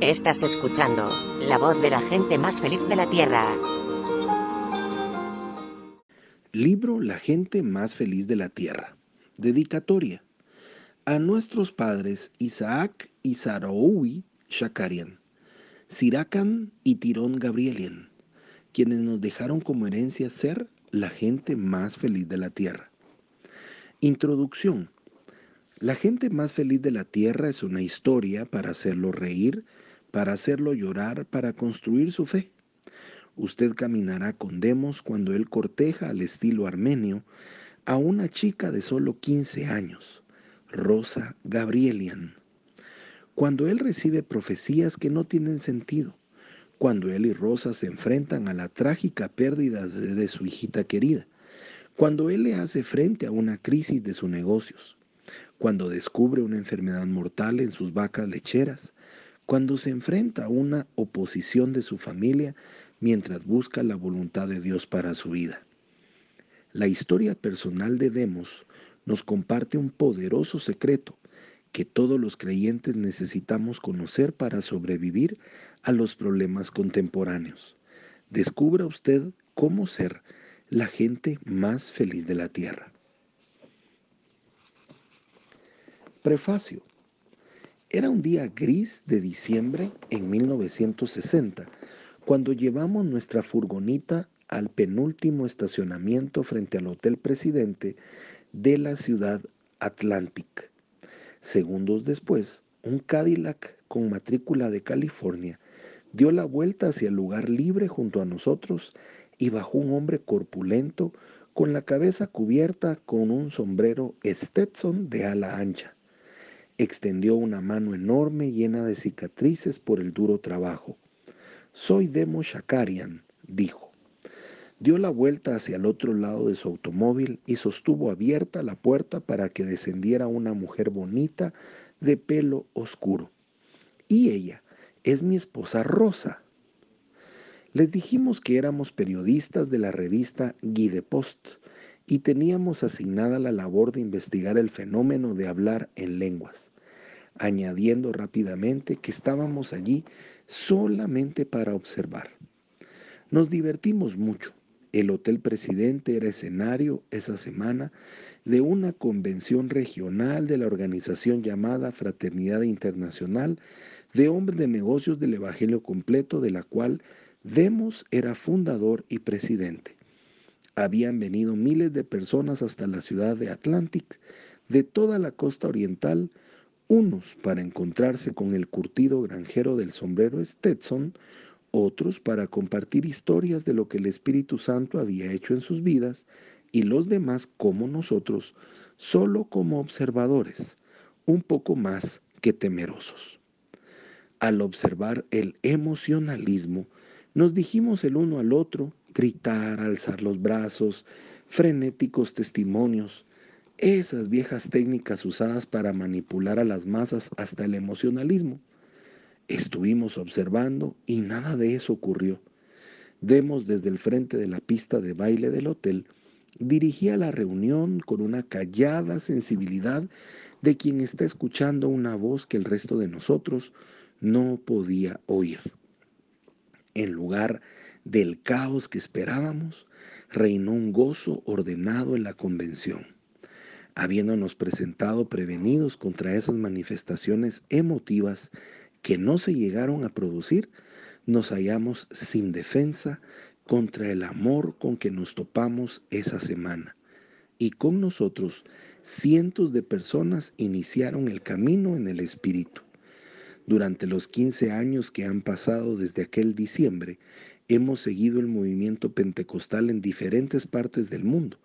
Estás escuchando la voz de la gente más feliz de la Tierra. Libro La gente más feliz de la Tierra. Dedicatoria. A nuestros padres Isaac y Saroui Shakarian, Sirakan y Tirón Gabrielian, quienes nos dejaron como herencia ser la gente más feliz de la Tierra. Introducción. La gente más feliz de la Tierra es una historia para hacerlo reír, para hacerlo llorar, para construir su fe. Usted caminará con Demos cuando él corteja al estilo armenio a una chica de solo 15 años, Rosa Gabrielian. Cuando él recibe profecías que no tienen sentido, cuando él y Rosa se enfrentan a la trágica pérdida de su hijita querida, cuando él le hace frente a una crisis de sus negocios, cuando descubre una enfermedad mortal en sus vacas lecheras, cuando se enfrenta a una oposición de su familia mientras busca la voluntad de Dios para su vida. La historia personal de Demos nos comparte un poderoso secreto que todos los creyentes necesitamos conocer para sobrevivir a los problemas contemporáneos. Descubra usted cómo ser la gente más feliz de la tierra. Prefacio. Era un día gris de diciembre en 1960 cuando llevamos nuestra furgonita al penúltimo estacionamiento frente al Hotel Presidente de la ciudad Atlantic. Segundos después, un Cadillac con matrícula de California dio la vuelta hacia el lugar libre junto a nosotros y bajó un hombre corpulento con la cabeza cubierta con un sombrero Stetson de ala ancha. Extendió una mano enorme llena de cicatrices por el duro trabajo. Soy Demo Shakarian, dijo. Dio la vuelta hacia el otro lado de su automóvil y sostuvo abierta la puerta para que descendiera una mujer bonita de pelo oscuro. Y ella es mi esposa Rosa. Les dijimos que éramos periodistas de la revista Guide Post y teníamos asignada la labor de investigar el fenómeno de hablar en lenguas, añadiendo rápidamente que estábamos allí solamente para observar. Nos divertimos mucho. El Hotel Presidente era escenario esa semana de una convención regional de la organización llamada Fraternidad Internacional de Hombres de Negocios del Evangelio Completo, de la cual Demos era fundador y presidente. Habían venido miles de personas hasta la ciudad de Atlantic, de toda la costa oriental, unos para encontrarse con el curtido granjero del sombrero Stetson, otros para compartir historias de lo que el Espíritu Santo había hecho en sus vidas, y los demás como nosotros, solo como observadores, un poco más que temerosos. Al observar el emocionalismo, nos dijimos el uno al otro, gritar, alzar los brazos, frenéticos testimonios, esas viejas técnicas usadas para manipular a las masas hasta el emocionalismo. Estuvimos observando y nada de eso ocurrió. Demos desde el frente de la pista de baile del hotel, dirigía la reunión con una callada sensibilidad de quien está escuchando una voz que el resto de nosotros no podía oír. En lugar del caos que esperábamos, reinó un gozo ordenado en la convención. Habiéndonos presentado prevenidos contra esas manifestaciones emotivas que no se llegaron a producir, nos hallamos sin defensa contra el amor con que nos topamos esa semana. Y con nosotros cientos de personas iniciaron el camino en el Espíritu. Durante los 15 años que han pasado desde aquel diciembre, hemos seguido el movimiento pentecostal en diferentes partes del mundo,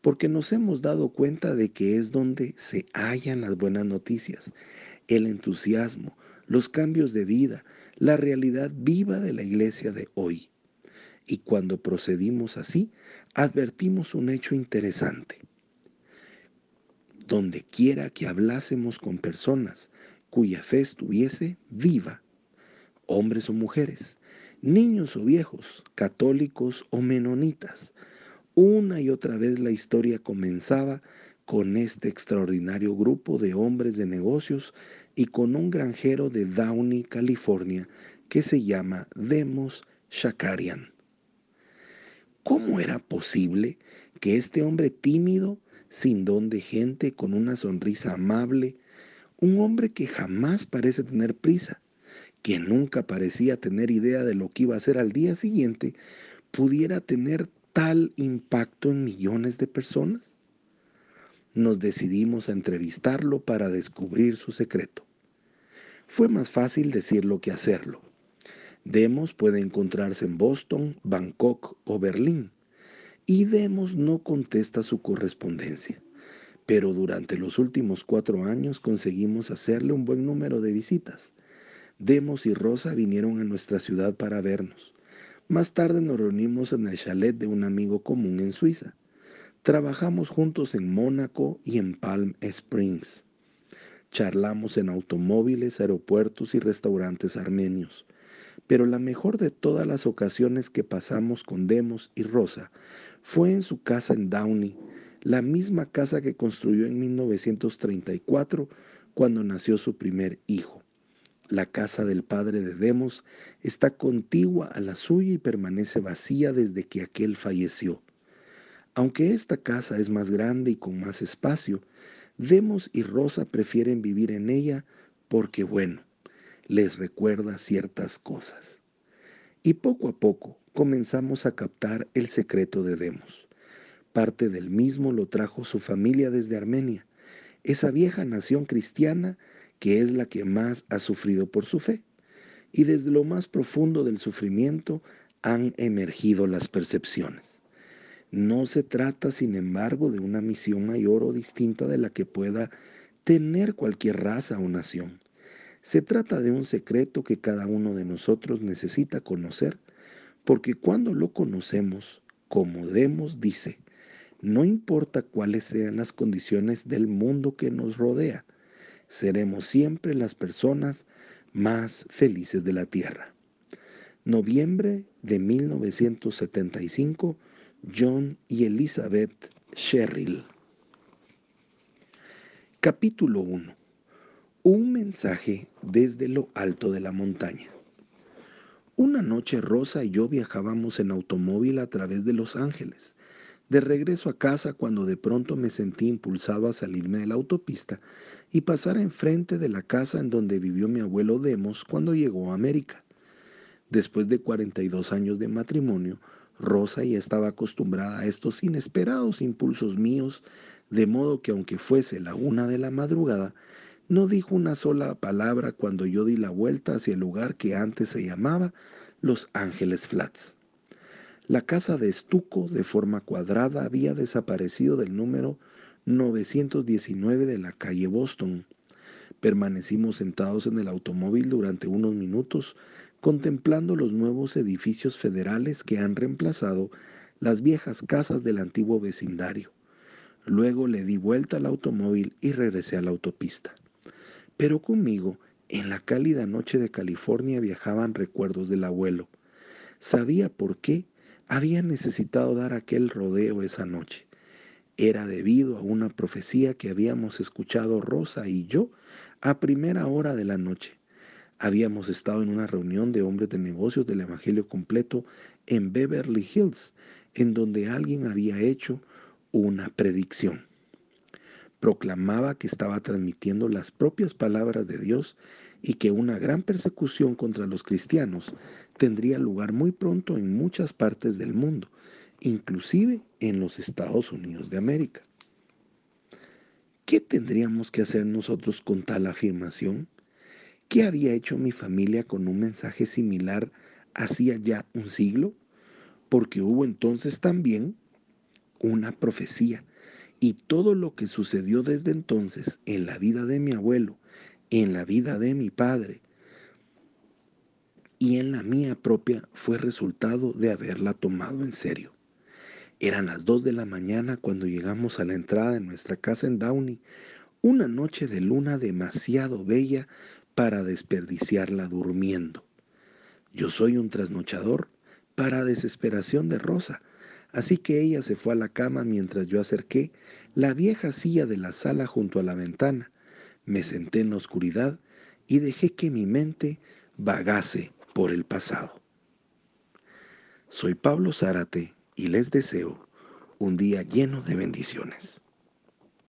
porque nos hemos dado cuenta de que es donde se hallan las buenas noticias, el entusiasmo, los cambios de vida, la realidad viva de la iglesia de hoy. Y cuando procedimos así, advertimos un hecho interesante. Donde quiera que hablásemos con personas cuya fe estuviese viva, hombres o mujeres, niños o viejos, católicos o menonitas. Una y otra vez la historia comenzaba con este extraordinario grupo de hombres de negocios y con un granjero de Downey, California, que se llama Demos Shakarian. ¿Cómo era posible que este hombre tímido, sin don de gente, con una sonrisa amable, un hombre que jamás parece tener prisa, que nunca parecía tener idea de lo que iba a hacer al día siguiente, pudiera tener tal impacto en millones de personas? Nos decidimos a entrevistarlo para descubrir su secreto. Fue más fácil decirlo que hacerlo. Demos puede encontrarse en Boston, Bangkok o Berlín. Y Demos no contesta su correspondencia. Pero durante los últimos cuatro años conseguimos hacerle un buen número de visitas. Demos y Rosa vinieron a nuestra ciudad para vernos. Más tarde nos reunimos en el chalet de un amigo común en Suiza. Trabajamos juntos en Mónaco y en Palm Springs. Charlamos en automóviles, aeropuertos y restaurantes armenios. Pero la mejor de todas las ocasiones que pasamos con Demos y Rosa fue en su casa en Downey, la misma casa que construyó en 1934 cuando nació su primer hijo. La casa del padre de Demos está contigua a la suya y permanece vacía desde que aquel falleció. Aunque esta casa es más grande y con más espacio, Demos y Rosa prefieren vivir en ella porque, bueno, les recuerda ciertas cosas. Y poco a poco comenzamos a captar el secreto de Demos. Parte del mismo lo trajo su familia desde Armenia, esa vieja nación cristiana que es la que más ha sufrido por su fe. Y desde lo más profundo del sufrimiento han emergido las percepciones. No se trata, sin embargo, de una misión mayor o distinta de la que pueda tener cualquier raza o nación. Se trata de un secreto que cada uno de nosotros necesita conocer, porque cuando lo conocemos, como Demos dice, no importa cuáles sean las condiciones del mundo que nos rodea, seremos siempre las personas más felices de la tierra. Noviembre de 1975, John y Elizabeth Sherrill. Capítulo 1 un mensaje desde lo alto de la montaña. Una noche Rosa y yo viajábamos en automóvil a través de Los Ángeles, de regreso a casa cuando de pronto me sentí impulsado a salirme de la autopista y pasar enfrente de la casa en donde vivió mi abuelo Demos cuando llegó a América. Después de 42 años de matrimonio, Rosa ya estaba acostumbrada a estos inesperados impulsos míos, de modo que aunque fuese la una de la madrugada, no dijo una sola palabra cuando yo di la vuelta hacia el lugar que antes se llamaba Los Ángeles Flats. La casa de estuco de forma cuadrada había desaparecido del número 919 de la calle Boston. Permanecimos sentados en el automóvil durante unos minutos contemplando los nuevos edificios federales que han reemplazado las viejas casas del antiguo vecindario. Luego le di vuelta al automóvil y regresé a la autopista. Pero conmigo, en la cálida noche de California viajaban recuerdos del abuelo. Sabía por qué había necesitado dar aquel rodeo esa noche. Era debido a una profecía que habíamos escuchado Rosa y yo a primera hora de la noche. Habíamos estado en una reunión de hombres de negocios del Evangelio completo en Beverly Hills, en donde alguien había hecho una predicción proclamaba que estaba transmitiendo las propias palabras de Dios y que una gran persecución contra los cristianos tendría lugar muy pronto en muchas partes del mundo, inclusive en los Estados Unidos de América. ¿Qué tendríamos que hacer nosotros con tal afirmación? ¿Qué había hecho mi familia con un mensaje similar hacía ya un siglo? Porque hubo entonces también una profecía y todo lo que sucedió desde entonces en la vida de mi abuelo, en la vida de mi padre y en la mía propia fue resultado de haberla tomado en serio. Eran las dos de la mañana cuando llegamos a la entrada de nuestra casa en Downey, una noche de luna demasiado bella para desperdiciarla durmiendo. Yo soy un trasnochador para desesperación de Rosa, Así que ella se fue a la cama mientras yo acerqué la vieja silla de la sala junto a la ventana, me senté en la oscuridad y dejé que mi mente vagase por el pasado. Soy Pablo Zárate y les deseo un día lleno de bendiciones.